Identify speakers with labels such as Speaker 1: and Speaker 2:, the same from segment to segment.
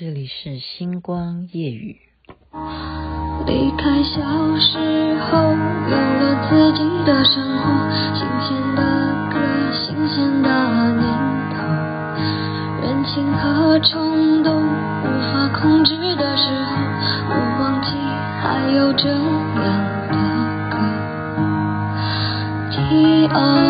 Speaker 1: 这里是星光夜雨。
Speaker 2: 离开小时候，有了自己的生活，新鲜的歌，新鲜的念头，任性和冲动无法控制的时候，我忘记还有这样的歌。T O O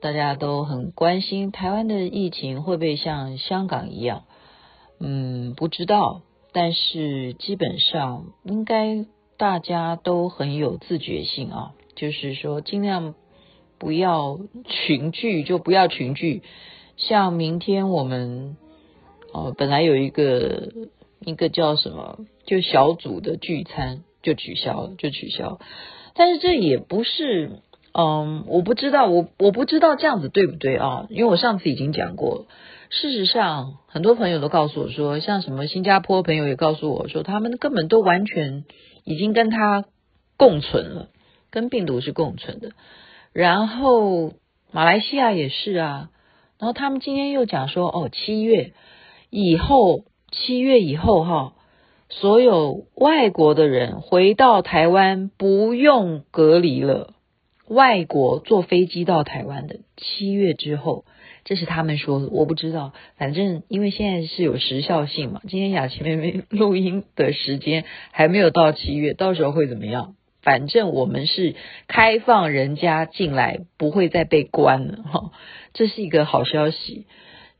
Speaker 1: 大家都很关心台湾的疫情会不会像香港一样？嗯，不知道，但是基本上应该大家都很有自觉性啊，就是说尽量不要群聚，就不要群聚。像明天我们哦，本来有一个。一个叫什么，就小组的聚餐就取消了，就取消。但是这也不是，嗯，我不知道，我我不知道这样子对不对啊？因为我上次已经讲过，事实上很多朋友都告诉我说，像什么新加坡朋友也告诉我说，他们根本都完全已经跟他共存了，跟病毒是共存的。然后马来西亚也是啊，然后他们今天又讲说，哦，七月以后。七月以后，哈，所有外国的人回到台湾不用隔离了。外国坐飞机到台湾的，七月之后，这是他们说的，我不知道。反正因为现在是有时效性嘛，今天雅琪妹妹录音的时间还没有到七月，到时候会怎么样？反正我们是开放人家进来，不会再被关了，哈，这是一个好消息。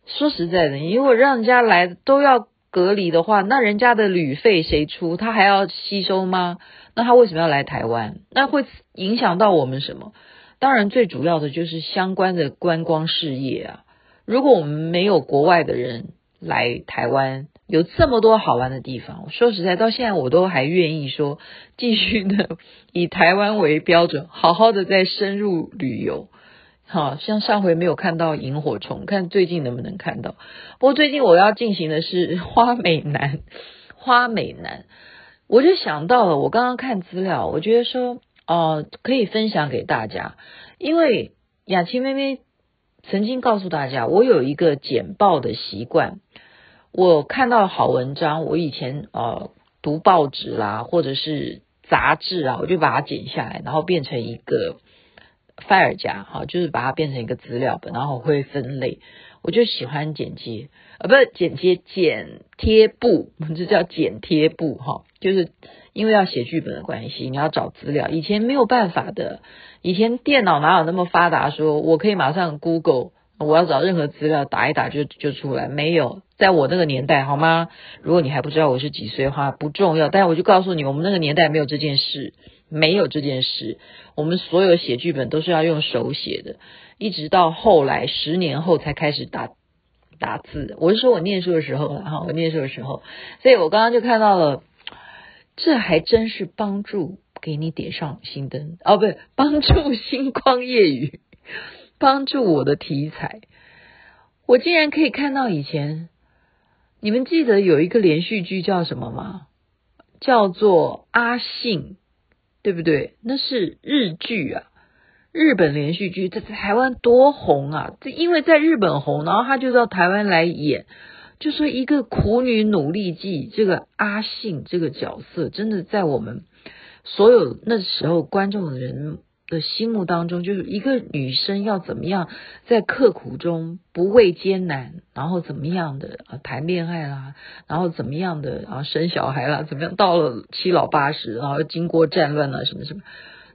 Speaker 1: 说实在的，如果让人家来都要。隔离的话，那人家的旅费谁出？他还要吸收吗？那他为什么要来台湾？那会影响到我们什么？当然，最主要的就是相关的观光事业啊。如果我们没有国外的人来台湾，有这么多好玩的地方，说实在，到现在我都还愿意说，继续的 以台湾为标准，好好的再深入旅游。好像上回没有看到萤火虫，看最近能不能看到。不过最近我要进行的是花美男，花美男，我就想到了，我刚刚看资料，我觉得说哦、呃，可以分享给大家，因为雅琪妹妹曾经告诉大家，我有一个剪报的习惯，我看到好文章，我以前呃读报纸啦，或者是杂志啊，我就把它剪下来，然后变成一个。file 夹哈，就是把它变成一个资料本，然后我会分类。我就喜欢剪接，呃，不是剪接，剪贴布，我们，这叫剪贴布哈。就是因为要写剧本的关系，你要找资料，以前没有办法的。以前电脑哪有那么发达，说我可以马上 Google，我要找任何资料打一打就就出来，没有。在我那个年代，好吗？如果你还不知道我是几岁的话，不重要。但是我就告诉你，我们那个年代没有这件事。没有这件事，我们所有写剧本都是要用手写的，一直到后来十年后才开始打打字。我是说我念书的时候了哈，我念书的时候，所以我刚刚就看到了，这还真是帮助给你点上心灯哦，不对，帮助星光夜语，帮助我的题材，我竟然可以看到以前，你们记得有一个连续剧叫什么吗？叫做《阿信》。对不对？那是日剧啊，日本连续剧在台湾多红啊！这因为在日本红，然后他就到台湾来演，就说一个苦女努力记，这个阿信这个角色，真的在我们所有那时候观众的人的心目当中，就是一个女生要怎么样在刻苦中不畏艰难，然后怎么样的啊谈恋爱啦，然后怎么样的啊生小孩啦，怎么样到了七老八十，然后经过战乱啊什么什么，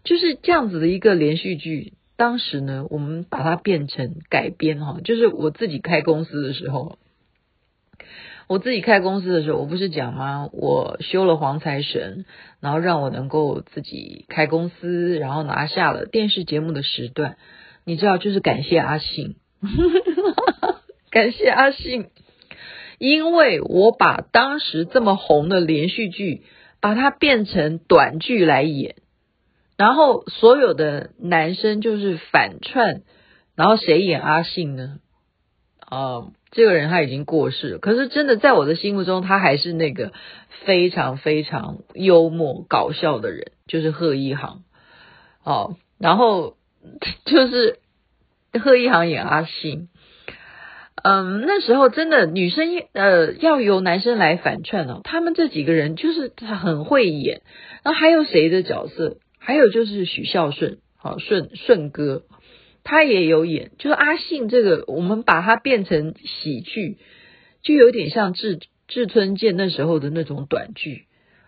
Speaker 1: 就是这样子的一个连续剧。当时呢，我们把它变成改编哈，就是我自己开公司的时候，我自己开公司的时候，我不是讲吗？我修了黄财神，然后让我能够自己开公司，然后拿下了电视节目的时段。你知道，就是感谢阿信，感谢阿信，因为我把当时这么红的连续剧，把它变成短剧来演，然后所有的男生就是反串，然后谁演阿信呢？啊、呃。这个人他已经过世了，可是真的在我的心目中，他还是那个非常非常幽默搞笑的人，就是贺一航。哦，然后 就是贺一航演阿信。嗯，那时候真的女生呃要由男生来反串哦，他们这几个人就是他很会演。然后还有谁的角色？还有就是许孝舜，好舜舜哥。他也有演，就是阿信这个，我们把它变成喜剧，就有点像志志村健那时候的那种短剧。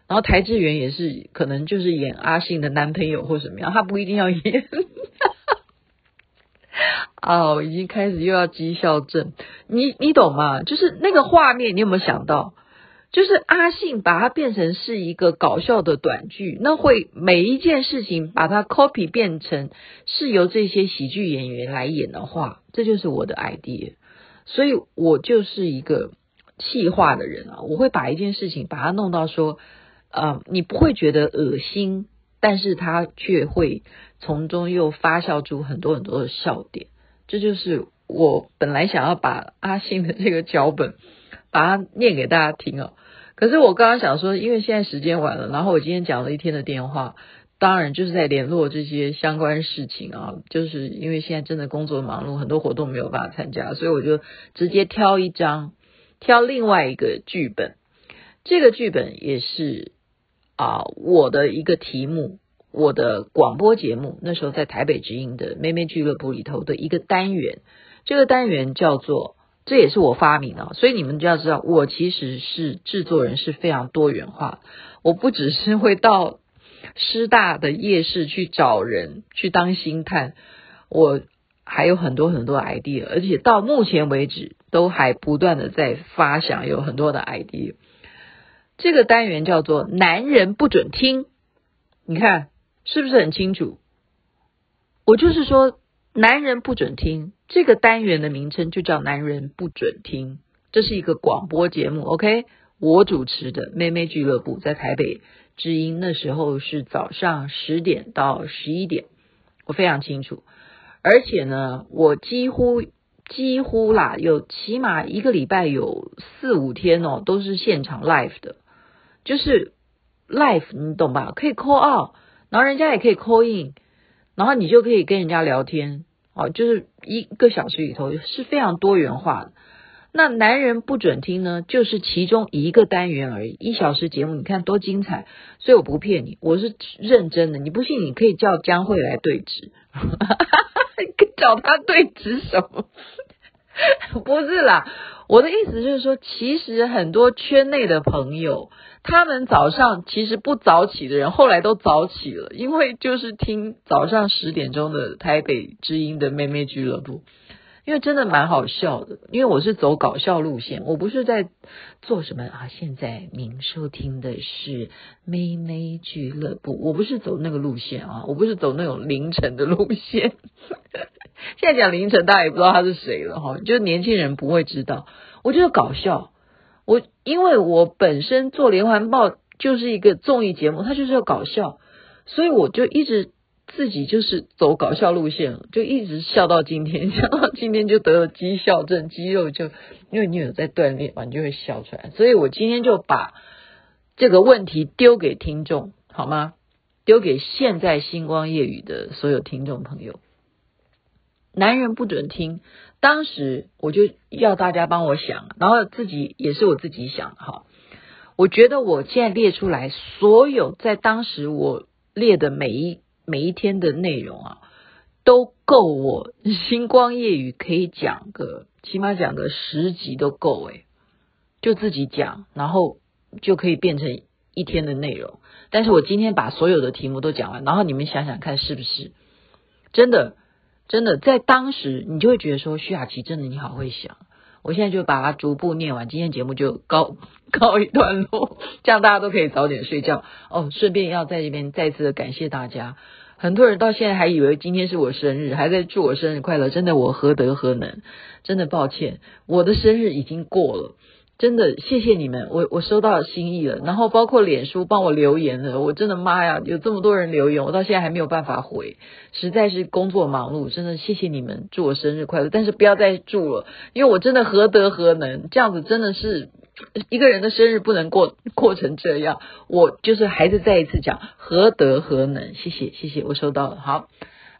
Speaker 1: 然后邰智源也是，可能就是演阿信的男朋友或什么样，他不一定要演。哦，已经开始又要讥笑症，你你懂吗？就是那个画面，你有没有想到？就是阿信把它变成是一个搞笑的短剧，那会每一件事情把它 copy 变成是由这些喜剧演员来演的话，这就是我的 idea。所以我就是一个气话的人啊，我会把一件事情把它弄到说，呃，你不会觉得恶心，但是它却会从中又发酵出很多很多的笑点。这就是我本来想要把阿信的这个脚本把它念给大家听哦。可是我刚刚想说，因为现在时间晚了，然后我今天讲了一天的电话，当然就是在联络这些相关事情啊，就是因为现在真的工作忙碌，很多活动没有办法参加，所以我就直接挑一张，挑另外一个剧本。这个剧本也是啊，我的一个题目，我的广播节目，那时候在台北之音的妹妹俱乐部里头的一个单元，这个单元叫做。这也是我发明的，所以你们就要知道，我其实是制作人，是非常多元化。我不只是会到师大的夜市去找人去当星探，我还有很多很多 idea，而且到目前为止都还不断的在发想，有很多的 idea。这个单元叫做“男人不准听”，你看是不是很清楚？我就是说。男人不准听，这个单元的名称就叫“男人不准听”。这是一个广播节目，OK？我主持的妹妹俱乐部在台北知音，那时候是早上十点到十一点，我非常清楚。而且呢，我几乎几乎啦，有起码一个礼拜有四五天哦，都是现场 live 的，就是 live，你懂吧？可以 call out，然后人家也可以 call in。然后你就可以跟人家聊天，哦，就是一个小时里头是非常多元化的。那男人不准听呢，就是其中一个单元而已，一小时节目，你看多精彩。所以我不骗你，我是认真的。你不信，你可以叫江慧来对质，找他对质什么？不是啦，我的意思就是说，其实很多圈内的朋友。他们早上其实不早起的人，后来都早起了，因为就是听早上十点钟的台北之音的妹妹俱乐部，因为真的蛮好笑的。因为我是走搞笑路线，我不是在做什么啊。现在您收听的是妹妹俱乐部，我不是走那个路线啊，我不是走那种凌晨的路线。现在讲凌晨，大家也不知道他是谁了哈，就是年轻人不会知道。我觉得搞笑。我因为我本身做连环报就是一个综艺节目，它就是要搞笑，所以我就一直自己就是走搞笑路线，就一直笑到今天，笑到今天就得了肌笑症，肌肉就因为你有在锻炼嘛，你就会笑出来。所以我今天就把这个问题丢给听众，好吗？丢给现在星光夜语的所有听众朋友，男人不准听。当时我就要大家帮我想，然后自己也是我自己想哈。我觉得我现在列出来所有在当时我列的每一每一天的内容啊，都够我星光夜语可以讲个起码讲个十集都够诶，就自己讲，然后就可以变成一天的内容。但是我今天把所有的题目都讲完，然后你们想想看是不是真的？真的，在当时你就会觉得说，徐雅琪真的你好会想。我现在就把它逐步念完，今天节目就告告一段落，这样大家都可以早点睡觉哦。顺便要在这边再次的感谢大家，很多人到现在还以为今天是我生日，还在祝我生日快乐，真的我何德何能？真的抱歉，我的生日已经过了。真的谢谢你们，我我收到心意了，然后包括脸书帮我留言了，我真的妈呀，有这么多人留言，我到现在还没有办法回，实在是工作忙碌，真的谢谢你们，祝我生日快乐，但是不要再祝了，因为我真的何德何能，这样子真的是一个人的生日不能过过成这样，我就是还是再一次讲何德何能，谢谢谢谢，我收到了，好。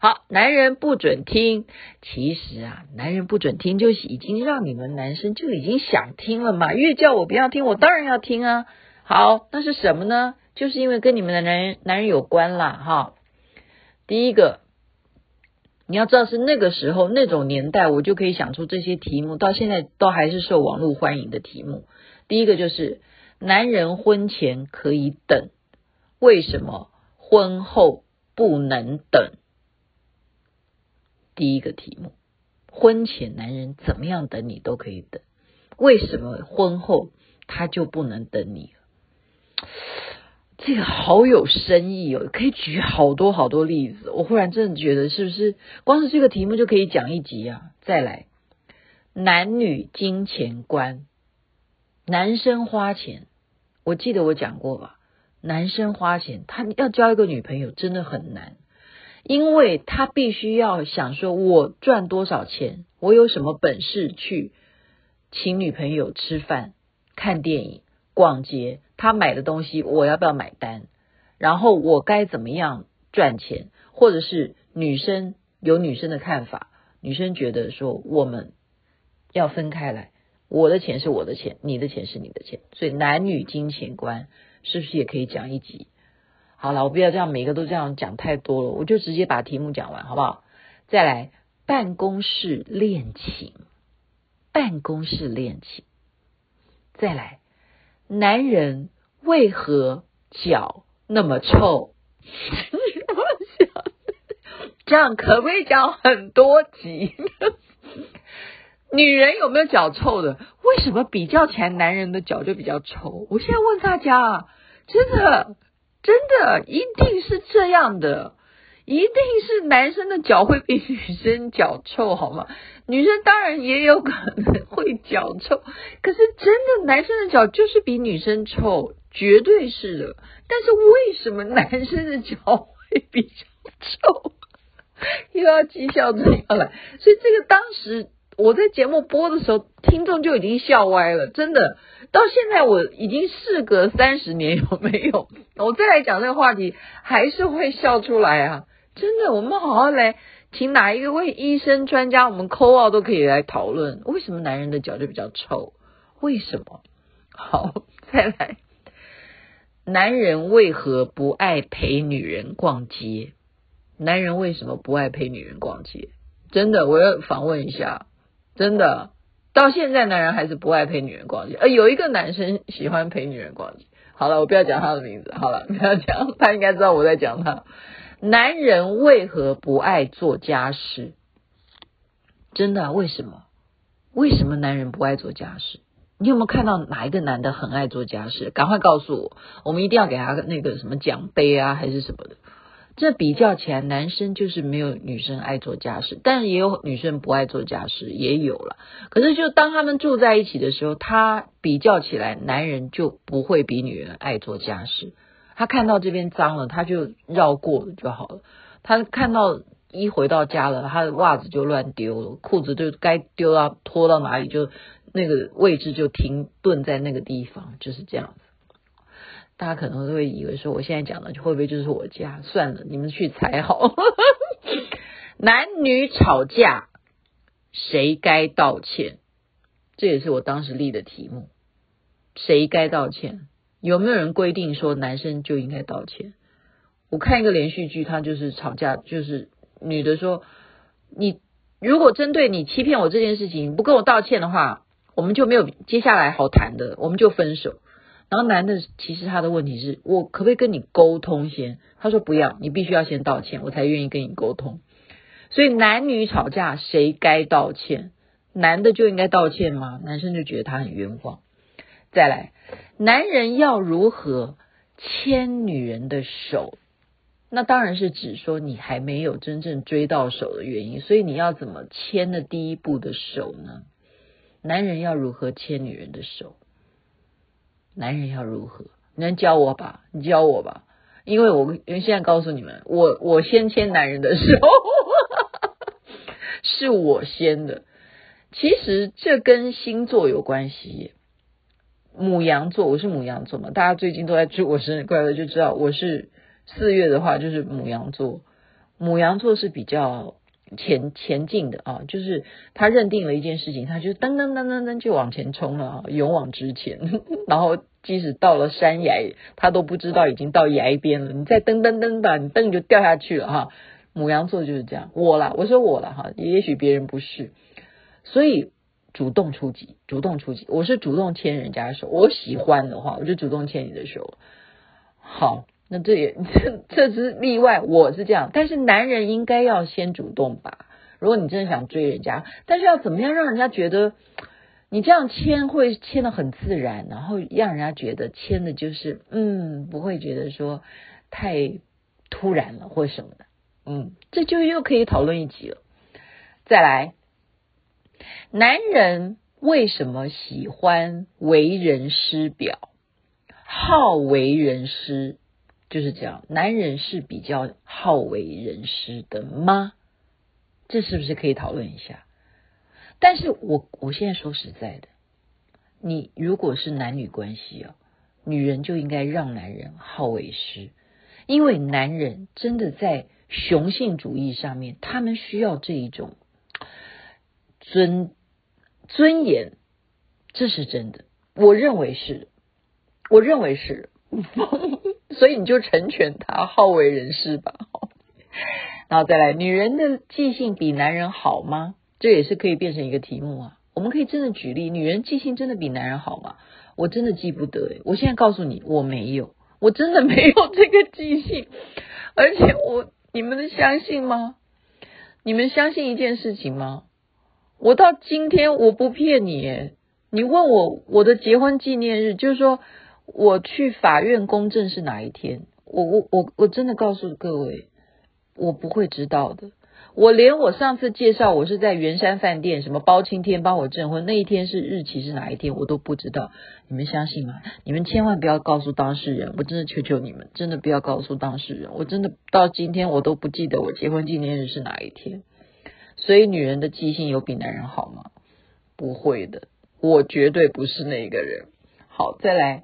Speaker 1: 好，男人不准听。其实啊，男人不准听，就已经让你们男生就已经想听了嘛。越叫我不要听，我当然要听啊。好，那是什么呢？就是因为跟你们的男人男人有关啦。哈。第一个，你要知道是那个时候那种年代，我就可以想出这些题目，到现在都还是受网络欢迎的题目。第一个就是男人婚前可以等，为什么婚后不能等？第一个题目，婚前男人怎么样等你都可以等，为什么婚后他就不能等你？这个好有深意哦，可以举好多好多例子。我忽然真的觉得，是不是光是这个题目就可以讲一集啊？再来，男女金钱观，男生花钱，我记得我讲过吧？男生花钱，他要交一个女朋友真的很难。因为他必须要想说，我赚多少钱，我有什么本事去请女朋友吃饭、看电影、逛街，他买的东西我要不要买单？然后我该怎么样赚钱？或者是女生有女生的看法，女生觉得说我们要分开来，我的钱是我的钱，你的钱是你的钱，所以男女金钱观是不是也可以讲一集？好了，我不要这样，每个都这样讲太多了，我就直接把题目讲完，好不好？再来，办公室恋情，办公室恋情，再来，男人为何脚那么臭？这样可不可以讲很多集？女人有没有脚臭的？为什么比较起来，男人的脚就比较臭？我现在问大家啊，真的。真的一定是这样的，一定是男生的脚会比女生脚臭，好吗？女生当然也有可能会脚臭，可是真的男生的脚就是比女生臭，绝对是的。但是为什么男生的脚会比较臭？又要讥笑这样来，所以这个当时。我在节目播的时候，听众就已经笑歪了，真的。到现在我已经事隔三十年，有没有？我再来讲这个话题，还是会笑出来啊！真的，我们好好来，请哪一个位医生专家，我们 call out 都可以来讨论，为什么男人的脚就比较臭？为什么？好，再来，男人为何不爱陪女人逛街？男人为什么不爱陪女人逛街？真的，我要访问一下。真的，到现在男人还是不爱陪女人逛街。呃，有一个男生喜欢陪女人逛街。好了，我不要讲他的名字。好了，不要讲，他应该知道我在讲他。男人为何不爱做家事？真的，为什么？为什么男人不爱做家事？你有没有看到哪一个男的很爱做家事？赶快告诉我，我们一定要给他那个什么奖杯啊，还是什么的。这比较起来，男生就是没有女生爱做家事，但是也有女生不爱做家事，也有了。可是，就当他们住在一起的时候，他比较起来，男人就不会比女人爱做家事。他看到这边脏了，他就绕过了就好了。他看到一回到家了，他的袜子就乱丢了，裤子就该丢到脱到哪里，就那个位置就停顿在那个地方，就是这样。大家可能会以为说，我现在讲的会不会就是我家？算了，你们去猜好。男女吵架，谁该道歉？这也是我当时立的题目。谁该道歉？有没有人规定说男生就应该道歉？我看一个连续剧，他就是吵架，就是女的说：“你如果针对你欺骗我这件事情不跟我道歉的话，我们就没有接下来好谈的，我们就分手。”然后男的其实他的问题是我可不可以跟你沟通先？他说不要，你必须要先道歉，我才愿意跟你沟通。所以男女吵架谁该道歉？男的就应该道歉吗？男生就觉得他很冤枉。再来，男人要如何牵女人的手？那当然是指说你还没有真正追到手的原因，所以你要怎么牵的第一步的手呢？男人要如何牵女人的手？男人要如何？你能教我吧？你教我吧，因为我因为现在告诉你们，我我先牵男人的手，是我先的。其实这跟星座有关系。母羊座，我是母羊座嘛，大家最近都在祝我生日快乐，就知道我是四月的话就是母羊座。母羊座是比较前前进的啊，就是他认定了一件事情，他就噔噔噔噔噔就往前冲了啊，勇往直前。然后即使到了山崖，他都不知道已经到崖边了。你再噔噔噔吧，你噔就掉下去了哈。母羊座就是这样，我啦，我说我啦哈，也许别人不是。所以主动出击，主动出击，我是主动牵人家的手，我喜欢的话，我就主动牵你的手。好，那这也 这这只是例外，我是这样，但是男人应该要先主动吧？如果你真的想追人家，但是要怎么样让人家觉得你这样牵会牵得很自然，然后让人家觉得牵的就是嗯，不会觉得说太突然了或什么的，嗯，这就又可以讨论一集了。再来。男人为什么喜欢为人师表？好为人师就是这样。男人是比较好为人师的吗？这是不是可以讨论一下？但是我我现在说实在的，你如果是男女关系啊，女人就应该让男人好为师，因为男人真的在雄性主义上面，他们需要这一种尊。尊严，这是真的，我认为是，我认为是，所以你就成全他好为人师吧。然后再来，女人的记性比男人好吗？这也是可以变成一个题目啊。我们可以真的举例，女人记性真的比男人好吗？我真的记不得诶，我现在告诉你，我没有，我真的没有这个记性，而且我，你们能相信吗？你们相信一件事情吗？我到今天我不骗你，你问我我的结婚纪念日，就是说我去法院公证是哪一天？我我我我真的告诉各位，我不会知道的。我连我上次介绍我是在圆山饭店什么包青天帮我证婚那一天是日期是哪一天，我都不知道。你们相信吗？你们千万不要告诉当事人，我真的求求你们，真的不要告诉当事人。我真的到今天我都不记得我结婚纪念日是哪一天。所以女人的记性有比男人好吗？不会的，我绝对不是那个人。好，再来，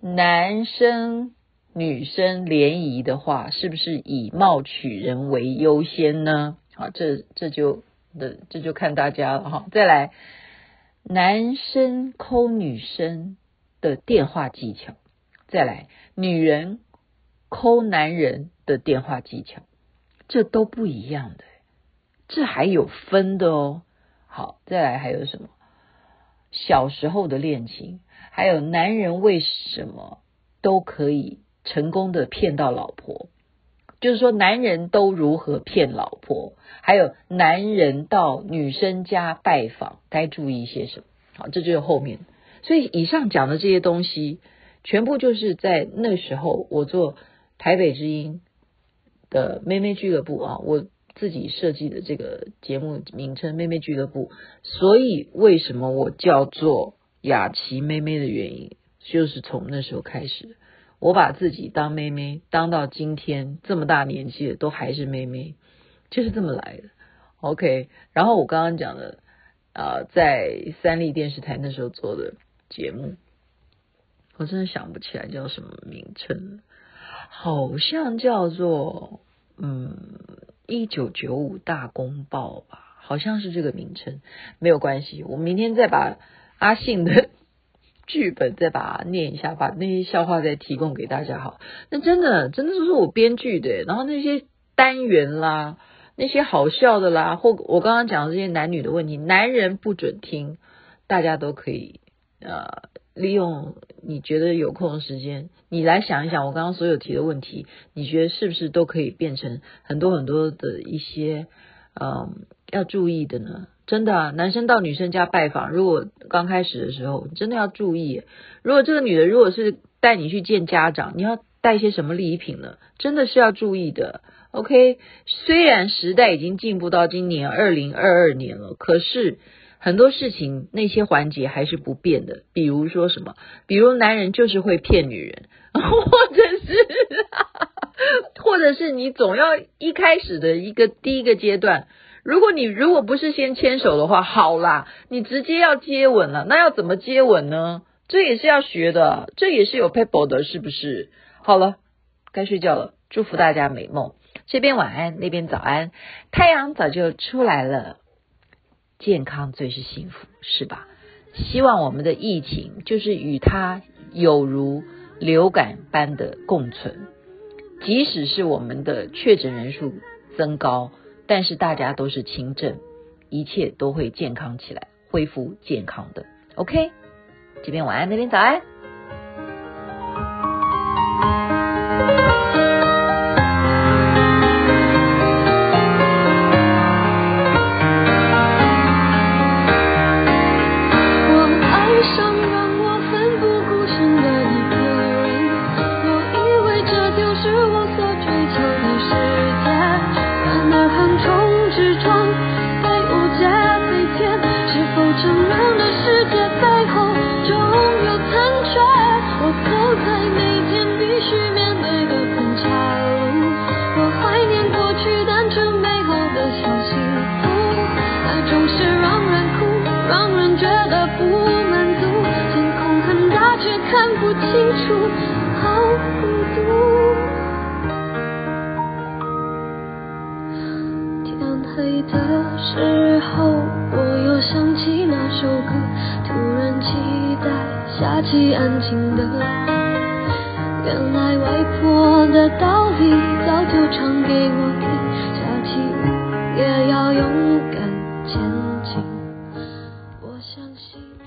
Speaker 1: 男生女生联谊的话，是不是以貌取人为优先呢？好，这这就的这就看大家了哈。再来，男生抠女生的电话技巧，再来，女人抠男人的电话技巧，这都不一样的。这还有分的哦。好，再来还有什么？小时候的恋情，还有男人为什么都可以成功的骗到老婆？就是说，男人都如何骗老婆？还有男人到女生家拜访该注意些什么？好，这就是后面。所以以上讲的这些东西，全部就是在那时候我做台北之音的妹妹俱乐部啊，我。自己设计的这个节目名称“妹妹俱乐部”，所以为什么我叫做雅琪妹妹的原因，就是从那时候开始，我把自己当妹妹，当到今天这么大年纪了，都还是妹妹，就是这么来的。OK，然后我刚刚讲的啊、在三立电视台那时候做的节目，我真的想不起来叫什么名称，好像叫做嗯。一九九五大公报吧，好像是这个名称，没有关系。我明天再把阿信的 剧本再把它念一下，把那些笑话再提供给大家。好，那真的真的就是我编剧的，然后那些单元啦，那些好笑的啦，或我刚刚讲的这些男女的问题，男人不准听，大家都可以呃。利用你觉得有空的时间，你来想一想我刚刚所有提的问题，你觉得是不是都可以变成很多很多的一些嗯要注意的呢？真的啊，男生到女生家拜访，如果刚开始的时候，真的要注意。如果这个女的如果是带你去见家长，你要带些什么礼品呢？真的是要注意的。OK，虽然时代已经进步到今年二零二二年了，可是很多事情那些环节还是不变的。比如说什么？比如男人就是会骗女人，或者是，或者是你总要一开始的一个第一个阶段。如果你如果不是先牵手的话，好啦，你直接要接吻了，那要怎么接吻呢？这也是要学的，这也是有 people 的，是不是？好了，该睡觉了，祝福大家美梦，这边晚安，那边早安，太阳早就出来了，健康最是幸福，是吧？希望我们的疫情就是与它有如流感般的共存，即使是我们的确诊人数增高。但是大家都是轻症，一切都会健康起来，恢复健康的。OK，这边晚安，那边早安。